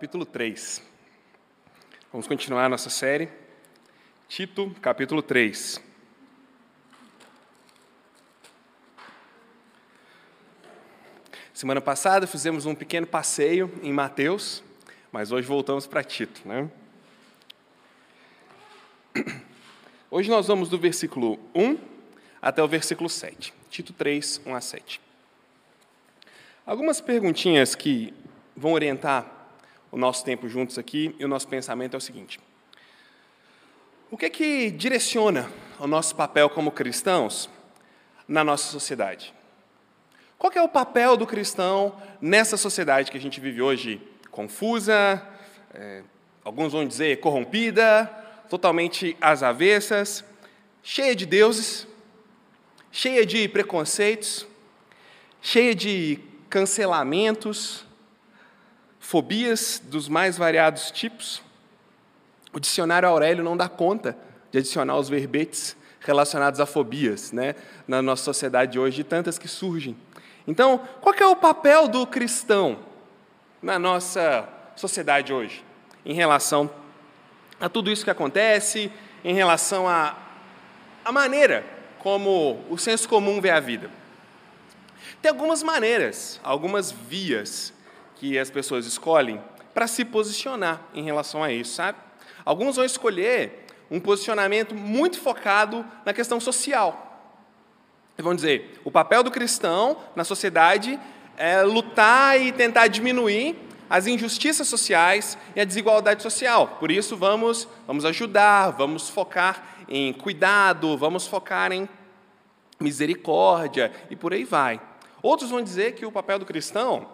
Capítulo 3. Vamos continuar a nossa série. Tito, capítulo 3. Semana passada fizemos um pequeno passeio em Mateus, mas hoje voltamos para Tito, né? Hoje nós vamos do versículo 1 até o versículo 7. Tito 3, 1 a 7. Algumas perguntinhas que vão orientar o nosso tempo juntos aqui e o nosso pensamento é o seguinte: O que é que direciona o nosso papel como cristãos na nossa sociedade? Qual é o papel do cristão nessa sociedade que a gente vive hoje confusa, é, alguns vão dizer corrompida, totalmente às avessas, cheia de deuses, cheia de preconceitos, cheia de cancelamentos, fobias dos mais variados tipos. O dicionário Aurélio não dá conta de adicionar os verbetes relacionados a fobias né, na nossa sociedade de hoje, de tantas que surgem. Então, qual é o papel do cristão na nossa sociedade hoje, em relação a tudo isso que acontece, em relação à a, a maneira como o senso comum vê a vida? Tem algumas maneiras, algumas vias que as pessoas escolhem para se posicionar em relação a isso, sabe? Alguns vão escolher um posicionamento muito focado na questão social. E vão dizer, o papel do cristão na sociedade é lutar e tentar diminuir as injustiças sociais e a desigualdade social. Por isso, vamos, vamos ajudar, vamos focar em cuidado, vamos focar em misericórdia e por aí vai. Outros vão dizer que o papel do cristão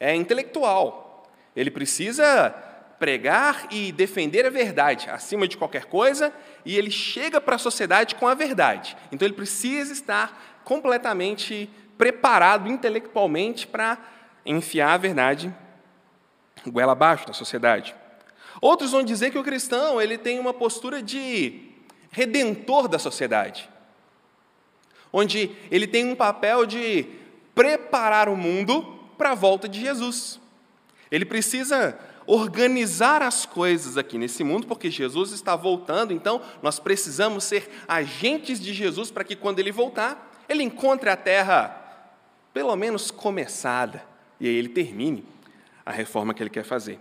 é intelectual. Ele precisa pregar e defender a verdade acima de qualquer coisa, e ele chega para a sociedade com a verdade. Então ele precisa estar completamente preparado intelectualmente para enfiar a verdade goela abaixo da sociedade. Outros vão dizer que o cristão ele tem uma postura de redentor da sociedade, onde ele tem um papel de preparar o mundo para a volta de Jesus. Ele precisa organizar as coisas aqui nesse mundo, porque Jesus está voltando, então nós precisamos ser agentes de Jesus para que quando ele voltar, ele encontre a terra pelo menos começada e aí ele termine a reforma que ele quer fazer.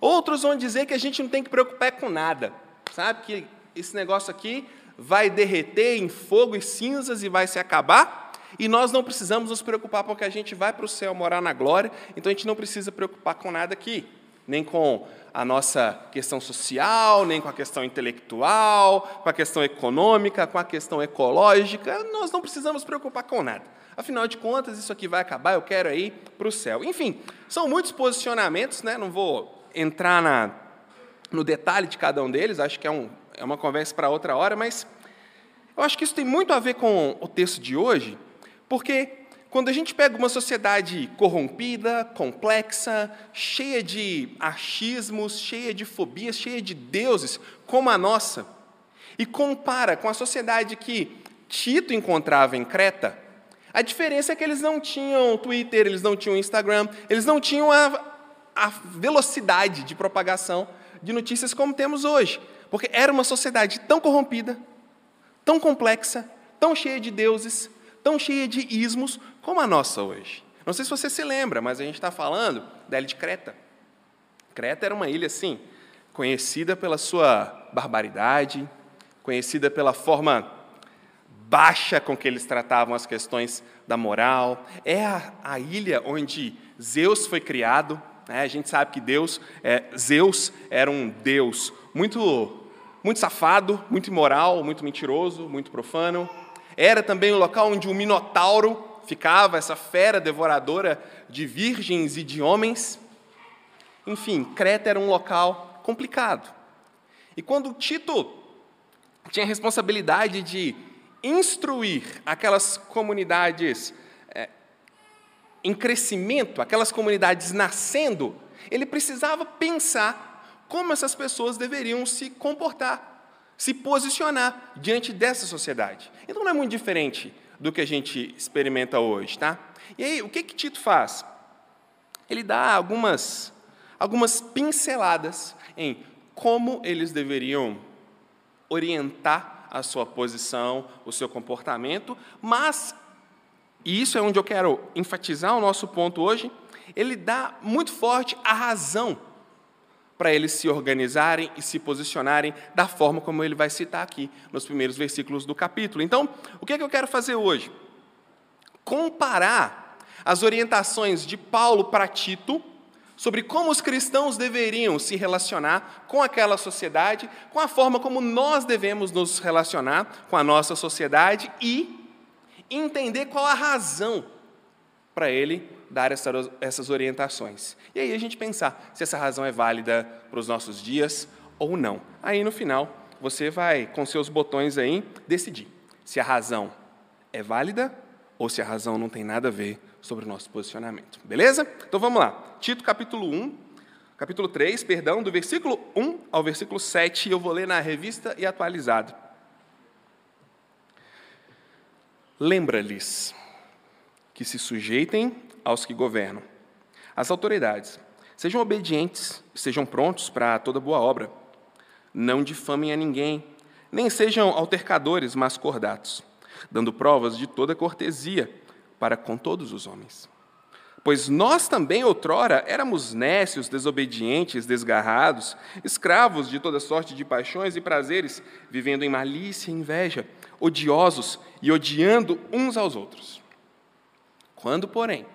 Outros vão dizer que a gente não tem que preocupar com nada, sabe? Que esse negócio aqui vai derreter em fogo e cinzas e vai se acabar, e nós não precisamos nos preocupar porque a gente vai para o céu morar na glória, então a gente não precisa preocupar com nada aqui, nem com a nossa questão social, nem com a questão intelectual, com a questão econômica, com a questão ecológica, nós não precisamos preocupar com nada. Afinal de contas, isso aqui vai acabar, eu quero ir para o céu. Enfim, são muitos posicionamentos, né? não vou entrar na, no detalhe de cada um deles, acho que é, um, é uma conversa para outra hora, mas eu acho que isso tem muito a ver com o texto de hoje, porque quando a gente pega uma sociedade corrompida, complexa, cheia de achismos, cheia de fobias, cheia de deuses, como a nossa, e compara com a sociedade que Tito encontrava em Creta, a diferença é que eles não tinham Twitter, eles não tinham Instagram, eles não tinham a, a velocidade de propagação de notícias como temos hoje. Porque era uma sociedade tão corrompida, tão complexa, tão cheia de deuses, tão cheia de ismos como a nossa hoje. Não sei se você se lembra, mas a gente está falando da ilha de Creta. Creta era uma ilha, assim, conhecida pela sua barbaridade, conhecida pela forma baixa com que eles tratavam as questões da moral. É a, a ilha onde Zeus foi criado. Né? A gente sabe que Deus, é, Zeus era um deus muito, muito safado, muito imoral, muito mentiroso, muito profano. Era também o local onde o Minotauro ficava, essa fera devoradora de virgens e de homens. Enfim, Creta era um local complicado. E quando Tito tinha a responsabilidade de instruir aquelas comunidades é, em crescimento, aquelas comunidades nascendo, ele precisava pensar como essas pessoas deveriam se comportar se posicionar diante dessa sociedade. Então não é muito diferente do que a gente experimenta hoje, tá? E aí, o que que Tito faz? Ele dá algumas algumas pinceladas em como eles deveriam orientar a sua posição, o seu comportamento, mas, e isso é onde eu quero enfatizar o nosso ponto hoje, ele dá muito forte a razão para eles se organizarem e se posicionarem da forma como ele vai citar aqui nos primeiros versículos do capítulo. Então, o que, é que eu quero fazer hoje? Comparar as orientações de Paulo para Tito sobre como os cristãos deveriam se relacionar com aquela sociedade, com a forma como nós devemos nos relacionar com a nossa sociedade e entender qual a razão para ele dar essas orientações. E aí a gente pensar se essa razão é válida para os nossos dias ou não. Aí no final, você vai, com seus botões aí, decidir se a razão é válida ou se a razão não tem nada a ver sobre o nosso posicionamento. Beleza? Então vamos lá. Tito capítulo 1, capítulo 3, perdão, do versículo 1 ao versículo 7, eu vou ler na revista e atualizado. Lembra-lhes que se sujeitem aos que governam. As autoridades, sejam obedientes, sejam prontos para toda boa obra. Não difamem a ninguém, nem sejam altercadores, mas cordatos, dando provas de toda cortesia para com todos os homens. Pois nós também, outrora, éramos nécios, desobedientes, desgarrados, escravos de toda sorte de paixões e prazeres, vivendo em malícia e inveja, odiosos e odiando uns aos outros. Quando, porém,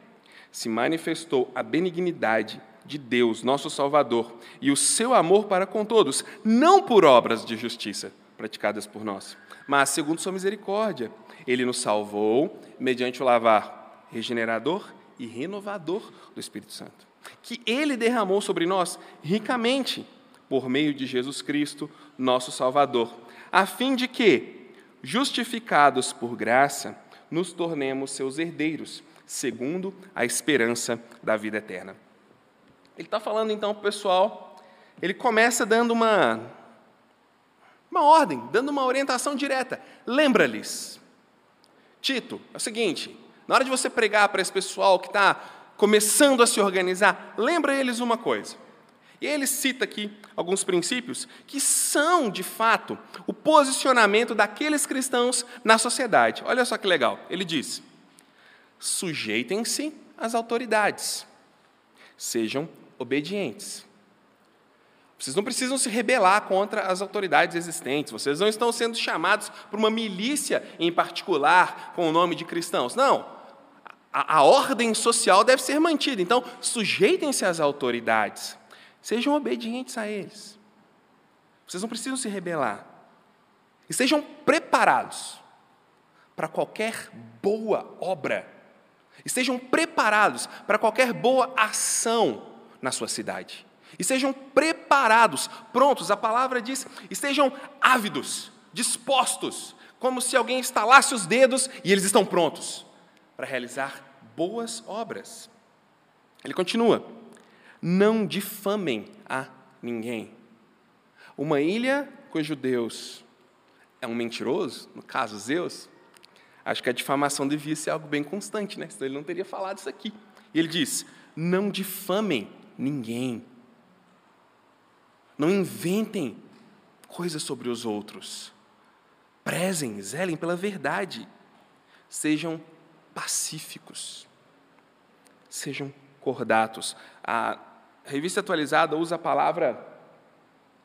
se manifestou a benignidade de Deus, nosso Salvador, e o seu amor para com todos, não por obras de justiça praticadas por nós, mas segundo sua misericórdia. Ele nos salvou mediante o lavar regenerador e renovador do Espírito Santo, que ele derramou sobre nós ricamente por meio de Jesus Cristo, nosso Salvador, a fim de que, justificados por graça, nos tornemos seus herdeiros segundo a esperança da vida eterna. Ele está falando então para o pessoal, ele começa dando uma, uma ordem, dando uma orientação direta. Lembra-lhes, Tito, é o seguinte: na hora de você pregar para esse pessoal que está começando a se organizar, lembra eles uma coisa. E ele cita aqui alguns princípios que são, de fato, o posicionamento daqueles cristãos na sociedade. Olha só que legal. Ele diz: sujeitem-se às autoridades, sejam obedientes. Vocês não precisam se rebelar contra as autoridades existentes, vocês não estão sendo chamados por uma milícia em particular com o nome de cristãos. Não. A, a ordem social deve ser mantida. Então, sujeitem-se às autoridades, sejam obedientes a eles. Vocês não precisam se rebelar. Estejam preparados para qualquer boa obra Estejam preparados para qualquer boa ação na sua cidade. Estejam preparados, prontos, a palavra diz, estejam ávidos, dispostos, como se alguém estalasse os dedos e eles estão prontos para realizar boas obras. Ele continua: não difamem a ninguém. Uma ilha cujo Deus é um mentiroso, no caso Zeus, Acho que a difamação devia ser algo bem constante, né? senão ele não teria falado isso aqui. E ele diz: não difamem ninguém. Não inventem coisas sobre os outros. Prezem, zelem pela verdade. Sejam pacíficos. Sejam cordatos. A revista atualizada usa a palavra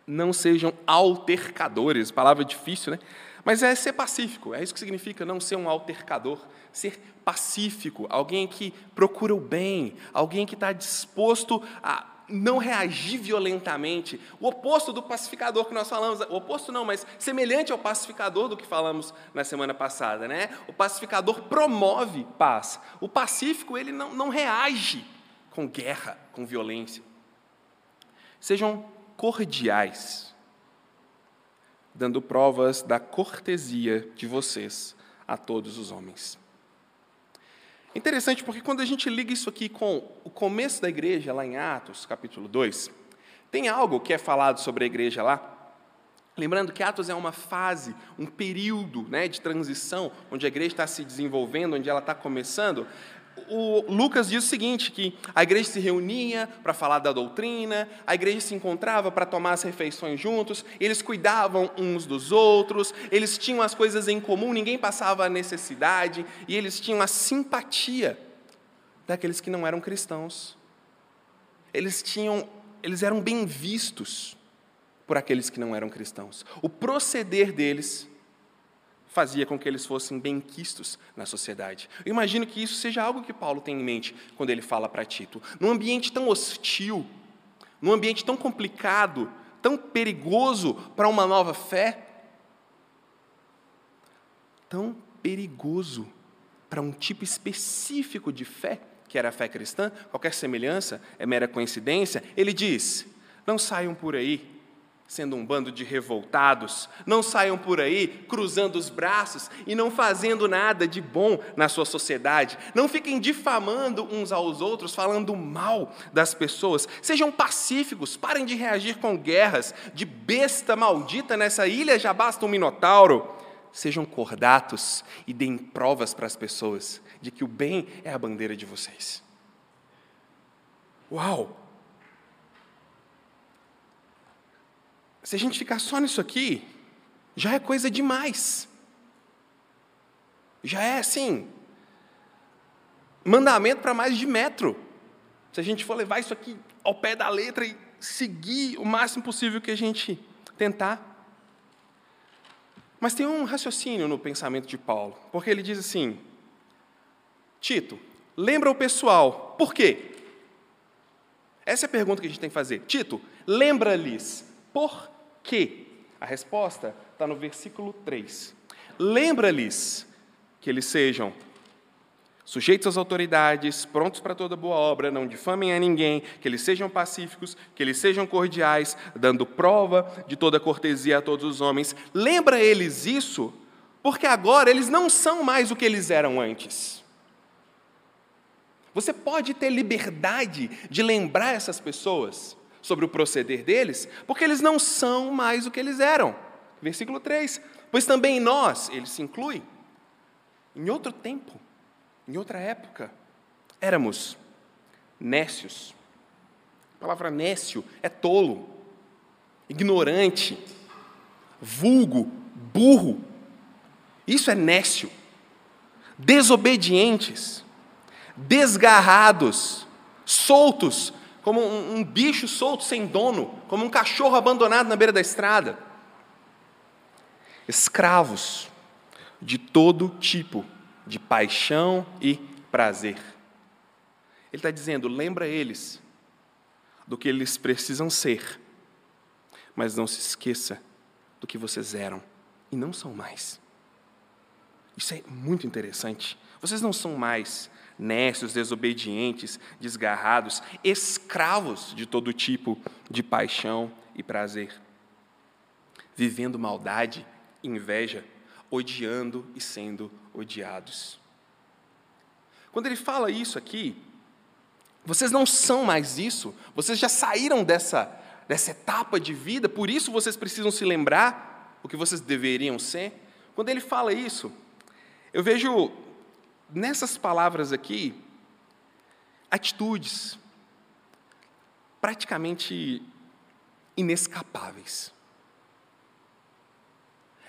não sejam altercadores, palavra difícil, né? Mas é ser pacífico, é isso que significa não ser um altercador, ser pacífico, alguém que procura o bem, alguém que está disposto a não reagir violentamente. O oposto do pacificador que nós falamos, o oposto não, mas semelhante ao pacificador do que falamos na semana passada, né? O pacificador promove paz. O pacífico, ele não, não reage com guerra, com violência. Sejam cordiais dando provas da cortesia de vocês a todos os homens. Interessante porque quando a gente liga isso aqui com o começo da igreja, lá em Atos, capítulo 2, tem algo que é falado sobre a igreja lá. Lembrando que Atos é uma fase, um período né, de transição, onde a igreja está se desenvolvendo, onde ela está começando. O Lucas diz o seguinte: que a igreja se reunia para falar da doutrina, a igreja se encontrava para tomar as refeições juntos, eles cuidavam uns dos outros, eles tinham as coisas em comum, ninguém passava a necessidade, e eles tinham a simpatia daqueles que não eram cristãos. Eles tinham, eles eram bem vistos por aqueles que não eram cristãos. O proceder deles fazia com que eles fossem benquistos na sociedade. Eu imagino que isso seja algo que Paulo tem em mente quando ele fala para Tito. Num ambiente tão hostil, num ambiente tão complicado, tão perigoso para uma nova fé, tão perigoso para um tipo específico de fé, que era a fé cristã, qualquer semelhança é mera coincidência, ele diz: não saiam por aí sendo um bando de revoltados, não saiam por aí cruzando os braços e não fazendo nada de bom na sua sociedade, não fiquem difamando uns aos outros, falando mal das pessoas, sejam pacíficos, parem de reagir com guerras, de besta maldita nessa ilha já basta um minotauro. Sejam cordatos e deem provas para as pessoas de que o bem é a bandeira de vocês. Uau! Se a gente ficar só nisso aqui, já é coisa demais. Já é assim, mandamento para mais de metro. Se a gente for levar isso aqui ao pé da letra e seguir o máximo possível que a gente tentar. Mas tem um raciocínio no pensamento de Paulo, porque ele diz assim: Tito, lembra o pessoal, por quê? Essa é a pergunta que a gente tem que fazer. Tito, lembra-lhes por que? A resposta está no versículo 3. Lembra-lhes que eles sejam sujeitos às autoridades, prontos para toda boa obra, não difamem a ninguém, que eles sejam pacíficos, que eles sejam cordiais, dando prova de toda cortesia a todos os homens. Lembra eles isso, porque agora eles não são mais o que eles eram antes. Você pode ter liberdade de lembrar essas pessoas sobre o proceder deles, porque eles não são mais o que eles eram. Versículo 3: Pois também nós, ele se inclui, em outro tempo, em outra época, éramos nécios. A palavra nécio é tolo, ignorante, vulgo, burro. Isso é nécio. Desobedientes, desgarrados, soltos como um, um bicho solto sem dono, como um cachorro abandonado na beira da estrada. Escravos de todo tipo de paixão e prazer. Ele está dizendo: lembra eles do que eles precisam ser, mas não se esqueça do que vocês eram e não são mais. Isso é muito interessante. Vocês não são mais nécios, desobedientes, desgarrados, escravos de todo tipo de paixão e prazer, vivendo maldade, inveja, odiando e sendo odiados. Quando ele fala isso aqui, vocês não são mais isso, vocês já saíram dessa, dessa etapa de vida, por isso vocês precisam se lembrar o que vocês deveriam ser. Quando ele fala isso, eu vejo nessas palavras aqui, atitudes praticamente inescapáveis.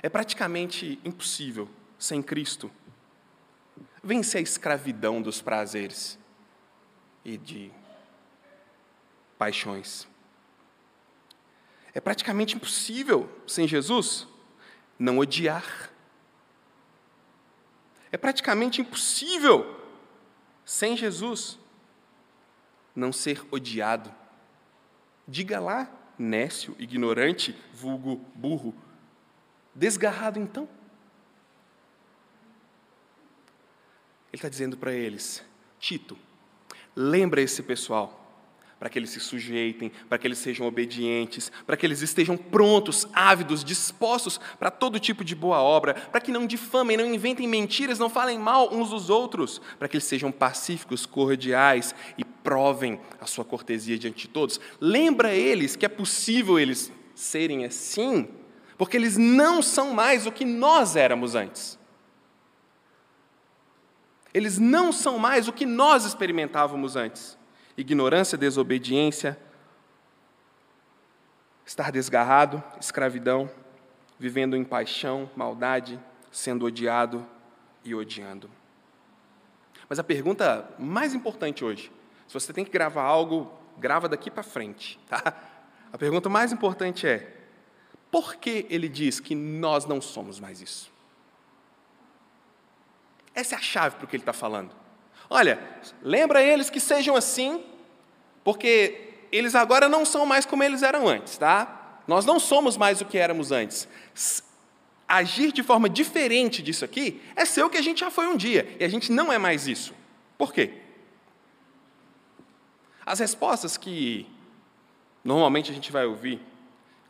É praticamente impossível, sem Cristo, vencer a escravidão dos prazeres e de paixões. É praticamente impossível, sem Jesus, não odiar é praticamente impossível, sem Jesus, não ser odiado. Diga lá, nécio, ignorante, vulgo, burro. Desgarrado então. Ele está dizendo para eles: Tito, lembra esse pessoal para que eles se sujeitem, para que eles sejam obedientes, para que eles estejam prontos, ávidos, dispostos para todo tipo de boa obra, para que não difamem, não inventem mentiras, não falem mal uns dos outros, para que eles sejam pacíficos, cordiais e provem a sua cortesia diante de todos. Lembra eles que é possível eles serem assim, porque eles não são mais o que nós éramos antes. Eles não são mais o que nós experimentávamos antes: ignorância, desobediência, estar desgarrado, escravidão, vivendo em paixão, maldade, sendo odiado e odiando. Mas a pergunta mais importante hoje, se você tem que gravar algo, grava daqui para frente, tá? A pergunta mais importante é: por que ele diz que nós não somos mais isso? Essa é a chave para o que ele está falando. Olha, lembra eles que sejam assim, porque eles agora não são mais como eles eram antes, tá? Nós não somos mais o que éramos antes. Agir de forma diferente disso aqui é ser o que a gente já foi um dia, e a gente não é mais isso. Por quê? As respostas que normalmente a gente vai ouvir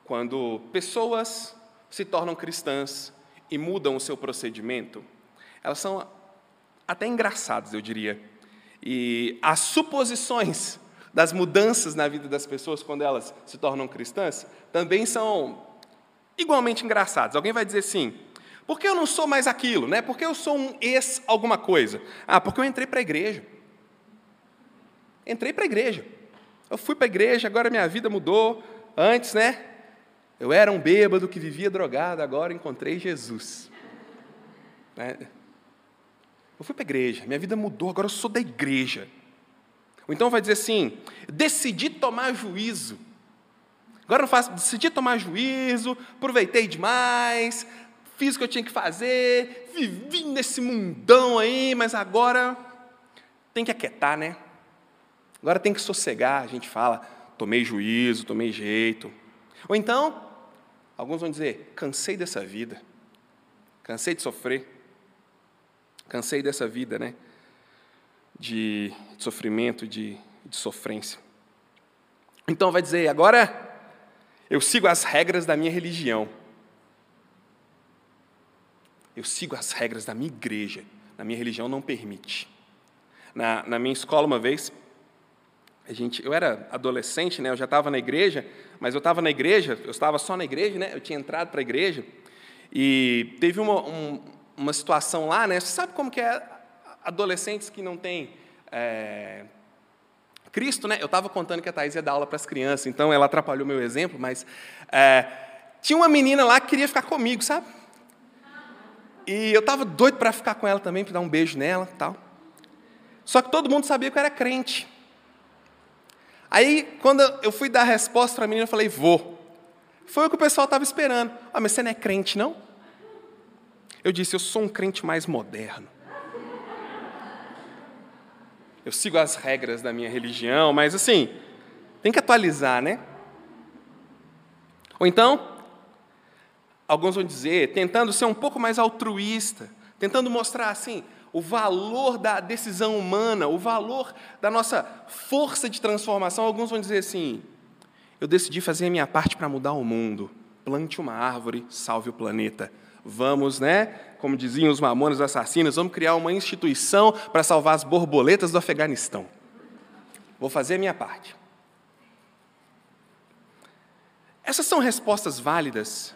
quando pessoas se tornam cristãs e mudam o seu procedimento, elas são até engraçadas, eu diria. E as suposições das mudanças na vida das pessoas quando elas se tornam cristãs também são igualmente engraçadas. Alguém vai dizer assim: por que eu não sou mais aquilo? Né? Por que eu sou um ex alguma coisa? Ah, porque eu entrei para a igreja. Entrei para a igreja. Eu fui para a igreja, agora minha vida mudou. Antes, né? Eu era um bêbado que vivia drogado, agora encontrei Jesus. Né? Eu fui para a igreja, minha vida mudou, agora eu sou da igreja. Ou então vai dizer assim: decidi tomar juízo. Agora eu faço, decidi tomar juízo, aproveitei demais, fiz o que eu tinha que fazer, vivi nesse mundão aí, mas agora tem que aquietar, né? Agora tem que sossegar, a gente fala, tomei juízo, tomei jeito. Ou então, alguns vão dizer, cansei dessa vida, cansei de sofrer, cansei dessa vida, né? De, sofrimento, de, de sofrência. Então vai dizer, agora eu sigo as regras da minha religião. Eu sigo as regras da minha igreja. Na minha religião não permite. Na, na minha escola, uma vez, a gente, eu era adolescente, né, eu já estava na igreja, mas eu estava na igreja, eu estava só na igreja, né, eu tinha entrado para a igreja, e teve uma, um, uma situação lá, né, você sabe como que é adolescentes que não têm é, Cristo, né, eu estava contando que a Thais ia dar aula para as crianças, então ela atrapalhou meu exemplo, mas é, tinha uma menina lá que queria ficar comigo, sabe? E eu estava doido para ficar com ela também, para dar um beijo nela tal. Só que todo mundo sabia que eu era crente. Aí, quando eu fui dar a resposta para a menina, eu falei, vou. Foi o que o pessoal estava esperando. Ah, mas você não é crente, não? Eu disse, eu sou um crente mais moderno. Eu sigo as regras da minha religião, mas assim, tem que atualizar, né? Ou então, alguns vão dizer, tentando ser um pouco mais altruísta, tentando mostrar assim, o valor da decisão humana, o valor da nossa força de transformação. Alguns vão dizer assim: eu decidi fazer a minha parte para mudar o mundo. Plante uma árvore, salve o planeta. Vamos, né? Como diziam os mamonas assassinos, vamos criar uma instituição para salvar as borboletas do Afeganistão. Vou fazer a minha parte. Essas são respostas válidas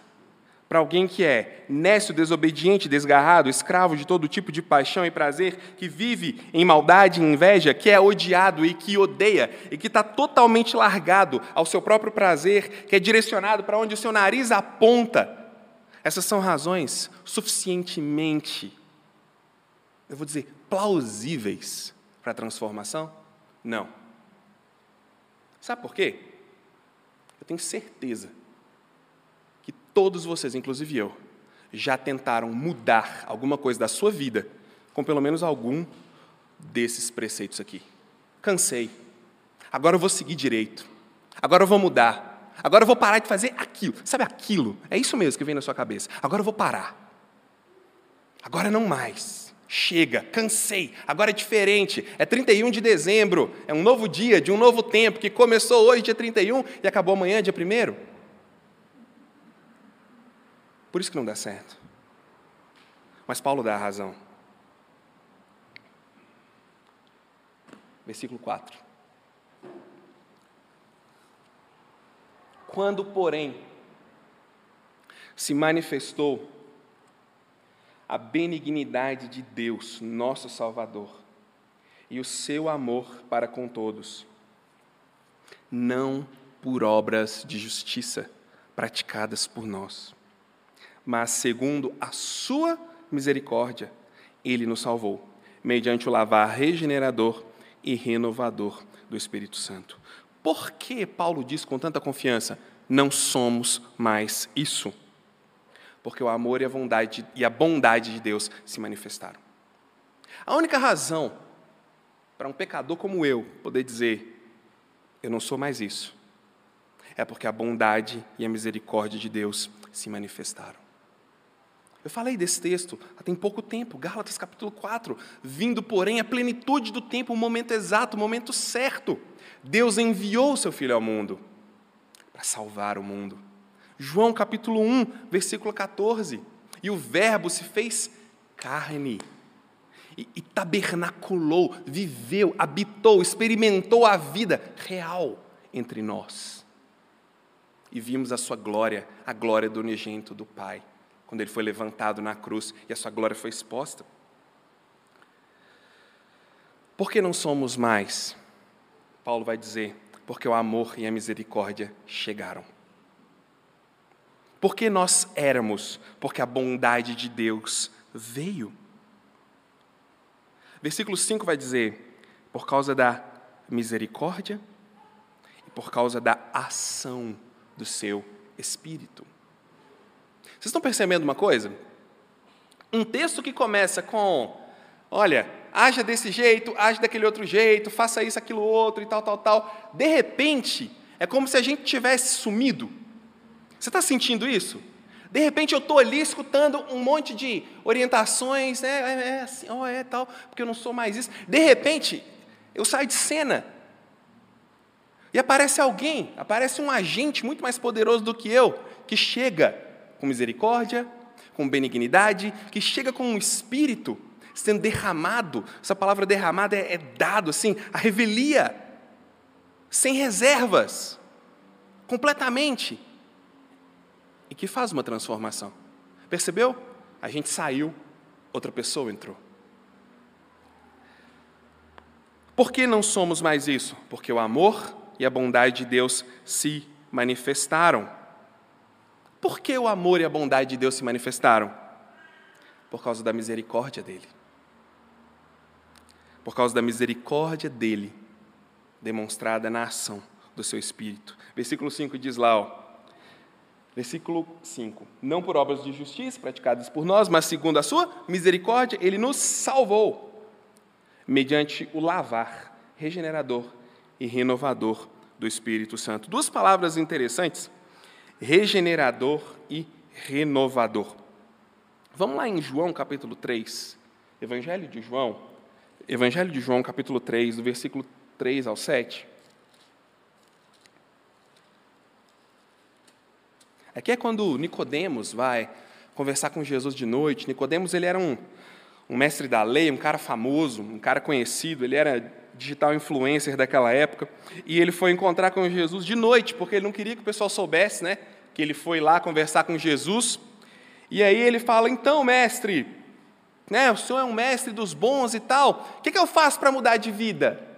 para alguém que é nécio, desobediente, desgarrado, escravo de todo tipo de paixão e prazer, que vive em maldade e inveja, que é odiado e que odeia, e que está totalmente largado ao seu próprio prazer, que é direcionado para onde o seu nariz aponta. Essas são razões suficientemente, eu vou dizer, plausíveis para a transformação? Não. Sabe por quê? Eu tenho certeza Todos vocês, inclusive eu, já tentaram mudar alguma coisa da sua vida com pelo menos algum desses preceitos aqui. Cansei. Agora eu vou seguir direito. Agora eu vou mudar. Agora eu vou parar de fazer aquilo. Sabe aquilo? É isso mesmo que vem na sua cabeça. Agora eu vou parar. Agora não mais. Chega, cansei. Agora é diferente. É 31 de dezembro. É um novo dia, de um novo tempo, que começou hoje, dia 31, e acabou amanhã, dia 1. Por isso que não dá certo. Mas Paulo dá a razão. Versículo 4. Quando, porém, se manifestou a benignidade de Deus, nosso Salvador, e o seu amor para com todos, não por obras de justiça praticadas por nós, mas segundo a sua misericórdia, ele nos salvou, mediante o lavar regenerador e renovador do Espírito Santo. Por que Paulo diz com tanta confiança: não somos mais isso? porque o amor e a bondade, e a bondade de Deus se manifestaram. A única razão para um pecador como eu poder dizer, eu não sou mais isso, é porque a bondade e a misericórdia de Deus se manifestaram. Eu falei desse texto há tem pouco tempo, Gálatas capítulo 4. Vindo, porém, a plenitude do tempo, o momento exato, o momento certo. Deus enviou o seu Filho ao mundo para salvar o mundo. João capítulo 1, versículo 14. E o Verbo se fez carne e, e tabernaculou, viveu, habitou, experimentou a vida real entre nós. E vimos a sua glória, a glória do unigênito do Pai, quando ele foi levantado na cruz e a sua glória foi exposta. Por que não somos mais? Paulo vai dizer, porque o amor e a misericórdia chegaram. Porque nós éramos, porque a bondade de Deus veio. Versículo 5 vai dizer: por causa da misericórdia e por causa da ação do seu espírito. Vocês estão percebendo uma coisa? Um texto que começa com: olha, haja desse jeito, haja daquele outro jeito, faça isso, aquilo outro e tal, tal, tal. De repente, é como se a gente tivesse sumido você está sentindo isso? De repente eu estou ali escutando um monte de orientações, né? É, é assim, oh, é tal, porque eu não sou mais isso. De repente, eu saio de cena. E aparece alguém, aparece um agente muito mais poderoso do que eu, que chega com misericórdia, com benignidade, que chega com um espírito sendo derramado. Essa palavra derramada é, é dado assim, a revelia, sem reservas, completamente e que faz uma transformação. Percebeu? A gente saiu, outra pessoa entrou. Por que não somos mais isso? Porque o amor e a bondade de Deus se manifestaram. Por que o amor e a bondade de Deus se manifestaram? Por causa da misericórdia dele. Por causa da misericórdia dele, demonstrada na ação do seu espírito. Versículo 5 diz lá, ó, Versículo 5: Não por obras de justiça praticadas por nós, mas segundo a sua misericórdia, ele nos salvou, mediante o lavar regenerador e renovador do Espírito Santo. Duas palavras interessantes: regenerador e renovador. Vamos lá em João capítulo 3, Evangelho de João, Evangelho de João capítulo 3, do versículo 3 ao 7. Aqui é quando Nicodemos vai conversar com Jesus de noite. Nicodemos ele era um, um mestre da lei, um cara famoso, um cara conhecido, ele era digital influencer daquela época, e ele foi encontrar com Jesus de noite, porque ele não queria que o pessoal soubesse, né, que ele foi lá conversar com Jesus. E aí ele fala: "Então, mestre, né, o senhor é um mestre dos bons e tal. O que, que eu faço para mudar de vida?"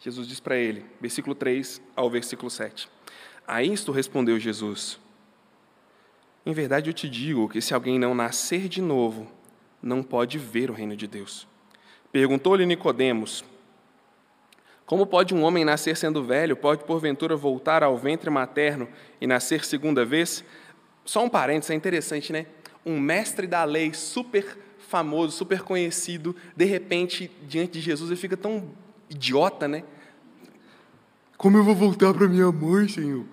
Jesus diz para ele, versículo 3 ao versículo 7. A isto respondeu Jesus: Em verdade eu te digo que se alguém não nascer de novo, não pode ver o reino de Deus. Perguntou-lhe Nicodemos: Como pode um homem nascer sendo velho? Pode porventura voltar ao ventre materno e nascer segunda vez? Só um parênteses, é interessante, né? Um mestre da lei super famoso, super conhecido, de repente, diante de Jesus, ele fica tão idiota, né? Como eu vou voltar para minha mãe, Senhor?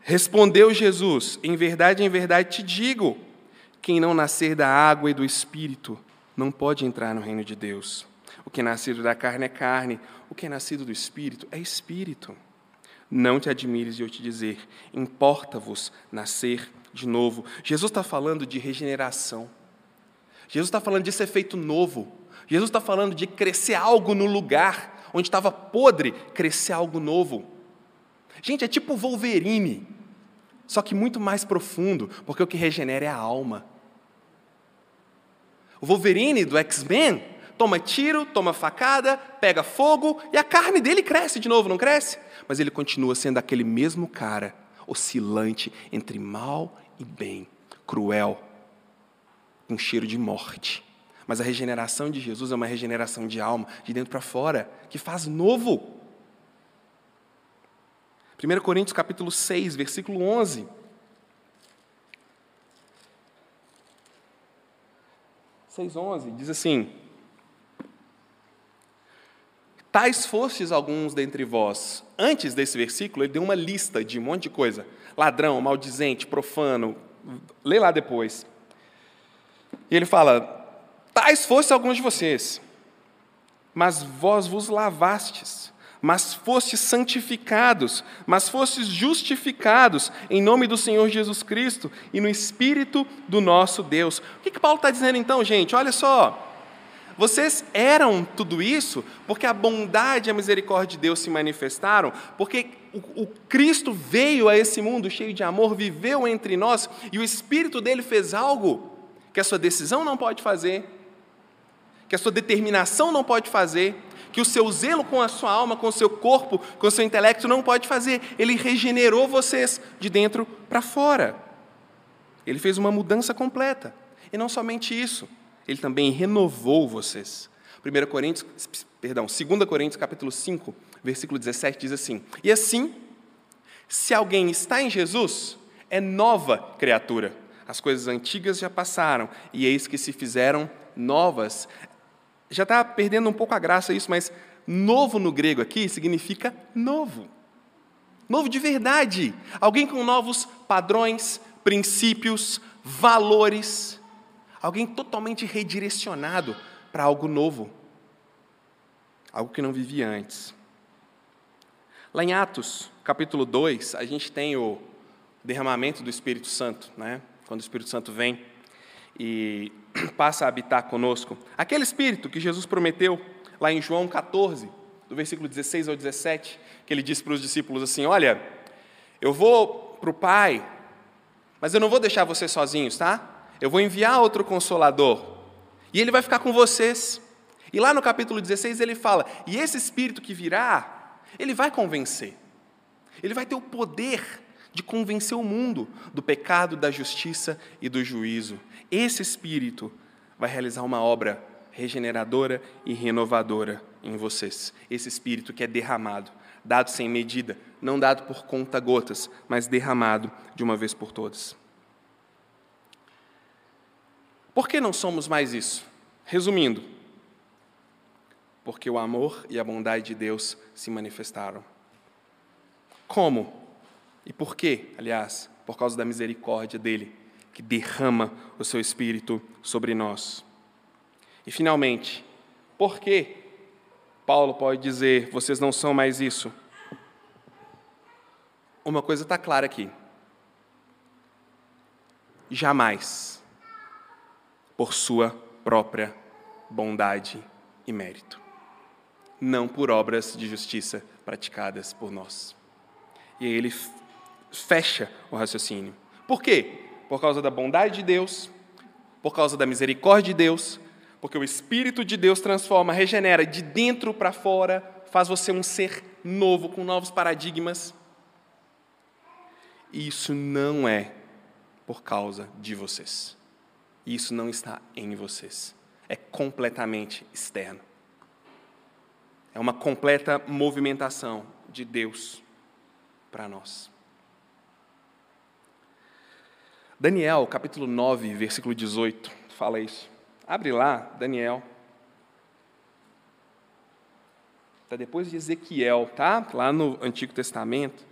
Respondeu Jesus: Em verdade, em verdade te digo: quem não nascer da água e do espírito não pode entrar no reino de Deus. O que é nascido da carne é carne, o que é nascido do espírito é espírito. Não te admires de eu te dizer: importa-vos nascer de novo. Jesus está falando de regeneração. Jesus está falando de ser feito novo. Jesus está falando de crescer algo no lugar onde estava podre, crescer algo novo. Gente, é tipo Wolverine. só que muito mais profundo, porque o que regenera é a alma. O Wolverine do X-Men toma tiro, toma facada, pega fogo e a carne dele cresce de novo, não cresce? Mas ele continua sendo aquele mesmo cara, oscilante entre mal e bem, cruel, com cheiro de morte. Mas a regeneração de Jesus é uma regeneração de alma, de dentro para fora, que faz novo. 1 Coríntios capítulo 6, versículo 11. Seis onze diz assim: Tais fostes alguns dentre vós. Antes desse versículo, ele deu uma lista de um monte de coisa: ladrão, maldizente, profano. Lê lá depois. E ele fala: Tais fossem alguns de vocês, mas vós vos lavastes, mas fostes santificados, mas fostes justificados em nome do Senhor Jesus Cristo e no Espírito do nosso Deus. O que, que Paulo está dizendo então, gente? Olha só. Vocês eram tudo isso porque a bondade e a misericórdia de Deus se manifestaram, porque o, o, Cristo veio a esse mundo cheio de amor, viveu entre nós e o Espírito dele fez algo que a sua decisão não pode fazer, que a sua determinação não pode fazer, que o seu zelo com a sua alma, com o seu corpo, com o seu intelecto não pode fazer. Ele regenerou vocês de dentro para fora. Ele fez uma mudança completa. E não somente isso, ele também renovou vocês. 1 Coríntios, perdão, 2 Coríntios capítulo 5, versículo 17 diz assim: "E assim, se alguém está em Jesus, é nova criatura. As coisas antigas já passaram, e eis que se fizeram novas. Já está perdendo um pouco a graça isso, mas novo no grego aqui significa novo. Novo de verdade. Alguém com novos padrões, princípios, valores. Alguém totalmente redirecionado para algo novo. Algo que não vivia antes. Lá em Atos, capítulo 2, a gente tem o derramamento do Espírito Santo, né? quando o Espírito Santo vem e passa a habitar conosco. Aquele Espírito que Jesus prometeu lá em João 14, do versículo 16 ao 17, que ele disse para os discípulos assim: Olha, eu vou para o Pai, mas eu não vou deixar vocês sozinhos, tá? Eu vou enviar outro consolador, e ele vai ficar com vocês. E lá no capítulo 16 ele fala: E esse Espírito que virá, ele vai convencer, ele vai ter o poder de convencer o mundo do pecado, da justiça e do juízo. Esse Espírito vai realizar uma obra regeneradora e renovadora em vocês. Esse Espírito que é derramado, dado sem medida, não dado por conta-gotas, mas derramado de uma vez por todas. Por que não somos mais isso? Resumindo, porque o amor e a bondade de Deus se manifestaram. Como? E por quê? Aliás, por causa da misericórdia dele que derrama o seu espírito sobre nós. E finalmente, por que Paulo pode dizer: vocês não são mais isso? Uma coisa está clara aqui. Jamais, por sua própria bondade e mérito, não por obras de justiça praticadas por nós. E aí ele fecha o raciocínio. Por quê? por causa da bondade de Deus, por causa da misericórdia de Deus, porque o Espírito de Deus transforma, regenera de dentro para fora, faz você um ser novo, com novos paradigmas. E isso não é por causa de vocês. Isso não está em vocês. É completamente externo. É uma completa movimentação de Deus para nós. Daniel, capítulo 9, versículo 18, fala isso. Abre lá, Daniel. Está depois de Ezequiel, tá? Lá no Antigo Testamento.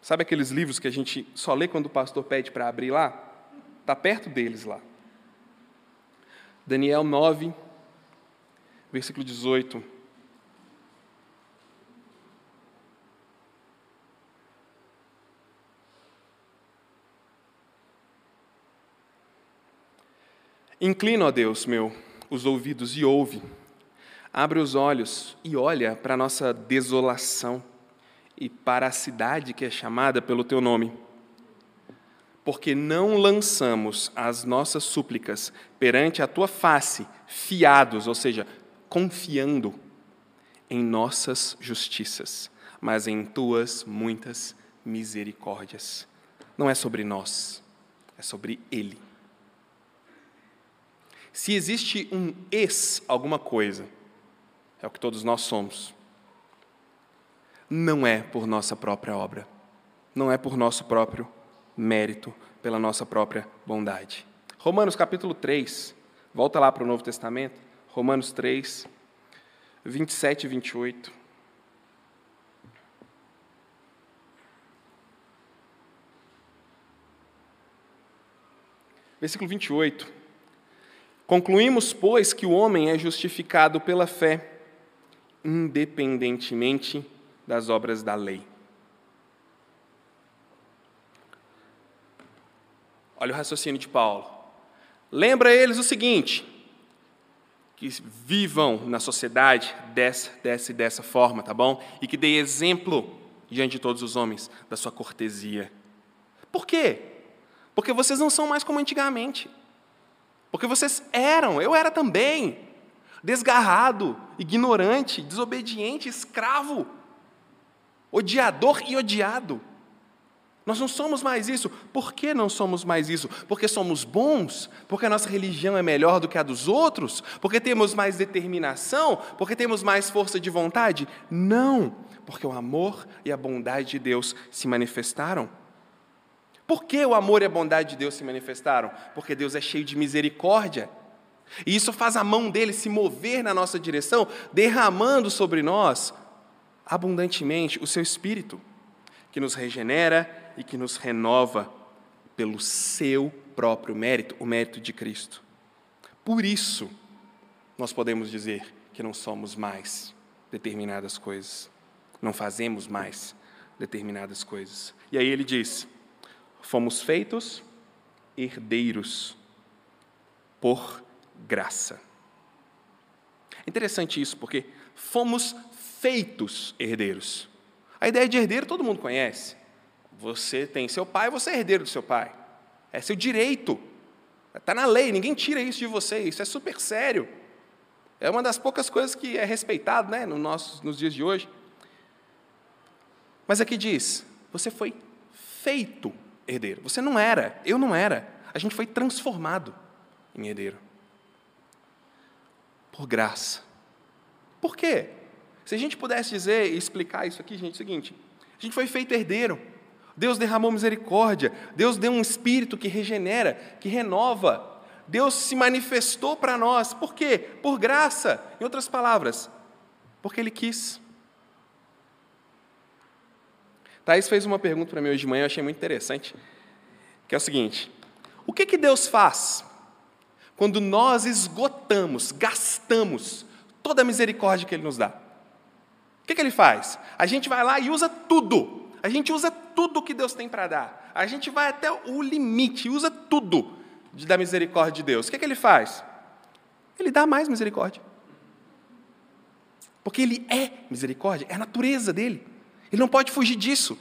Sabe aqueles livros que a gente só lê quando o pastor pede para abrir lá? Está perto deles lá. Daniel 9, versículo 18. Inclina, ó Deus meu, os ouvidos e ouve. Abre os olhos e olha para a nossa desolação e para a cidade que é chamada pelo teu nome. Porque não lançamos as nossas súplicas perante a tua face, fiados, ou seja, confiando em nossas justiças, mas em tuas muitas misericórdias. Não é sobre nós, é sobre Ele. Se existe um ex alguma coisa, é o que todos nós somos. Não é por nossa própria obra, não é por nosso próprio mérito, pela nossa própria bondade. Romanos capítulo 3, volta lá para o Novo Testamento, Romanos 3, 27 e 28. Versículo 28. Concluímos, pois, que o homem é justificado pela fé, independentemente das obras da lei. Olha o raciocínio de Paulo. Lembra eles o seguinte: que vivam na sociedade dessa, dessa e dessa forma, tá bom? E que dê exemplo diante de todos os homens da sua cortesia. Por quê? Porque vocês não são mais como antigamente. Porque vocês eram, eu era também, desgarrado, ignorante, desobediente, escravo, odiador e odiado. Nós não somos mais isso. Por que não somos mais isso? Porque somos bons? Porque a nossa religião é melhor do que a dos outros? Porque temos mais determinação? Porque temos mais força de vontade? Não, porque o amor e a bondade de Deus se manifestaram. Por que o amor e a bondade de Deus se manifestaram? Porque Deus é cheio de misericórdia. E isso faz a mão dele se mover na nossa direção, derramando sobre nós abundantemente o seu espírito, que nos regenera e que nos renova pelo seu próprio mérito, o mérito de Cristo. Por isso, nós podemos dizer que não somos mais determinadas coisas, não fazemos mais determinadas coisas. E aí ele diz: fomos feitos herdeiros por graça. É interessante isso, porque fomos feitos herdeiros. A ideia de herdeiro todo mundo conhece. Você tem seu pai, você é herdeiro do seu pai. É seu direito. Está na lei, ninguém tira isso de você, isso é super sério. É uma das poucas coisas que é respeitado né, nos dias de hoje. Mas aqui diz: você foi feito herdeiro. Você não era, eu não era. A gente foi transformado em herdeiro. Por graça. Por quê? Se a gente pudesse dizer e explicar isso aqui, gente, é o seguinte: a gente foi feito herdeiro. Deus derramou misericórdia, Deus deu um espírito que regenera, que renova. Deus se manifestou para nós. Por quê? Por graça. Em outras palavras, porque Ele quis. Thaís fez uma pergunta para mim hoje de manhã, eu achei muito interessante, que é o seguinte: o que, que Deus faz quando nós esgotamos, gastamos toda a misericórdia que Ele nos dá? O que, que Ele faz? A gente vai lá e usa tudo, a gente usa tudo que Deus tem para dar. A gente vai até o limite, usa tudo da misericórdia de Deus. O que, é que ele faz? Ele dá mais misericórdia. Porque ele é misericórdia, é a natureza dele. Ele não pode fugir disso.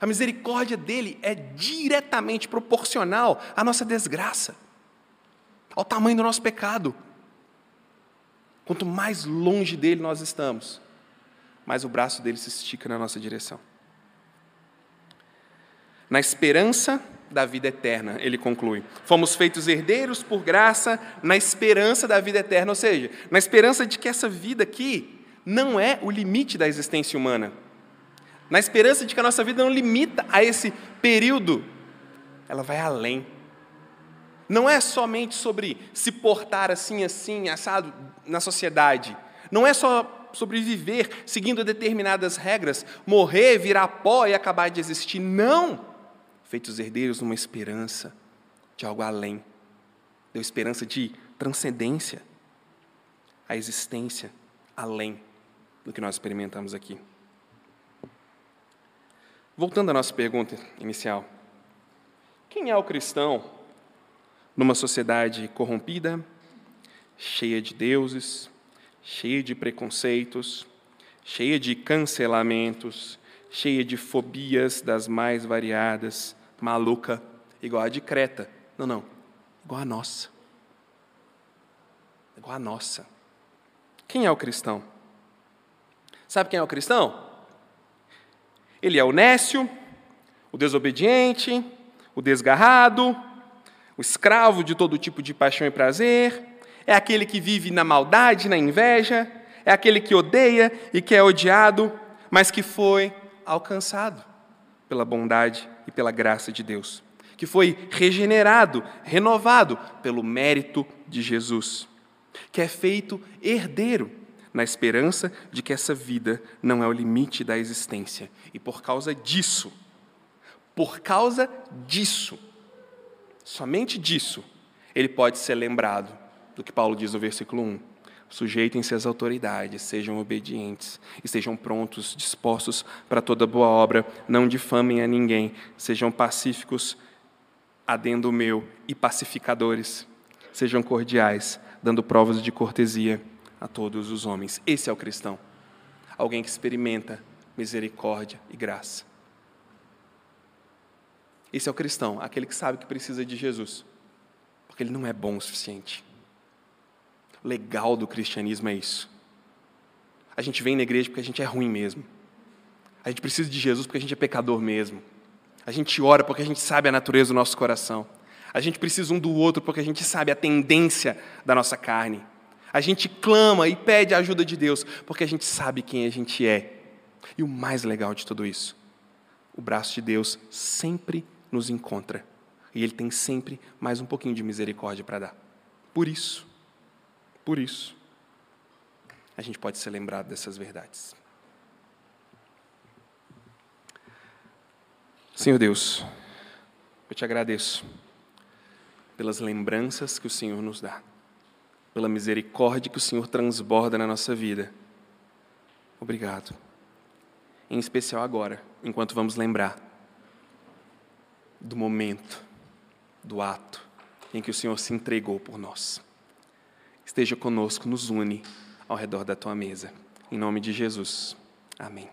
A misericórdia dele é diretamente proporcional à nossa desgraça, ao tamanho do nosso pecado. Quanto mais longe dele nós estamos, mas o braço dele se estica na nossa direção. Na esperança da vida eterna, ele conclui. Fomos feitos herdeiros por graça na esperança da vida eterna, ou seja, na esperança de que essa vida aqui não é o limite da existência humana. Na esperança de que a nossa vida não limita a esse período, ela vai além. Não é somente sobre se portar assim, assim, assado na sociedade. Não é só sobreviver seguindo determinadas regras, morrer, virar pó e acabar de existir. Não! Feitos herdeiros numa esperança de algo além. Deu esperança de transcendência, a existência além do que nós experimentamos aqui. Voltando à nossa pergunta inicial: quem é o cristão numa sociedade corrompida, cheia de deuses, cheia de preconceitos, cheia de cancelamentos, cheia de fobias das mais variadas, maluca, igual a de Creta. Não, não, igual a nossa. Igual a nossa. Quem é o cristão? Sabe quem é o cristão? Ele é o nécio, o desobediente, o desgarrado, o escravo de todo tipo de paixão e prazer, é aquele que vive na maldade, na inveja, é aquele que odeia e que é odiado, mas que foi alcançado pela bondade e pela graça de Deus, que foi regenerado, renovado pelo mérito de Jesus, que é feito herdeiro na esperança de que essa vida não é o limite da existência. E por causa disso, por causa disso, somente disso, ele pode ser lembrado do que Paulo diz no versículo 1. Sujeitem-se às autoridades, sejam obedientes, estejam prontos, dispostos para toda boa obra, não difamem a ninguém, sejam pacíficos, adendo meu, e pacificadores, sejam cordiais, dando provas de cortesia a todos os homens. Esse é o cristão. Alguém que experimenta misericórdia e graça. Esse é o cristão, aquele que sabe que precisa de Jesus, porque ele não é bom o suficiente. Legal do cristianismo é isso. A gente vem na igreja porque a gente é ruim mesmo. A gente precisa de Jesus porque a gente é pecador mesmo. A gente ora porque a gente sabe a natureza do nosso coração. A gente precisa um do outro porque a gente sabe a tendência da nossa carne. A gente clama e pede a ajuda de Deus, porque a gente sabe quem a gente é. E o mais legal de tudo isso, o braço de Deus sempre nos encontra. E Ele tem sempre mais um pouquinho de misericórdia para dar. Por isso, por isso, a gente pode ser lembrado dessas verdades. Senhor Deus, eu te agradeço pelas lembranças que o Senhor nos dá pela misericórdia que o Senhor transborda na nossa vida. Obrigado. Em especial agora, enquanto vamos lembrar do momento, do ato em que o Senhor se entregou por nós. Esteja conosco, nos une ao redor da tua mesa. Em nome de Jesus. Amém.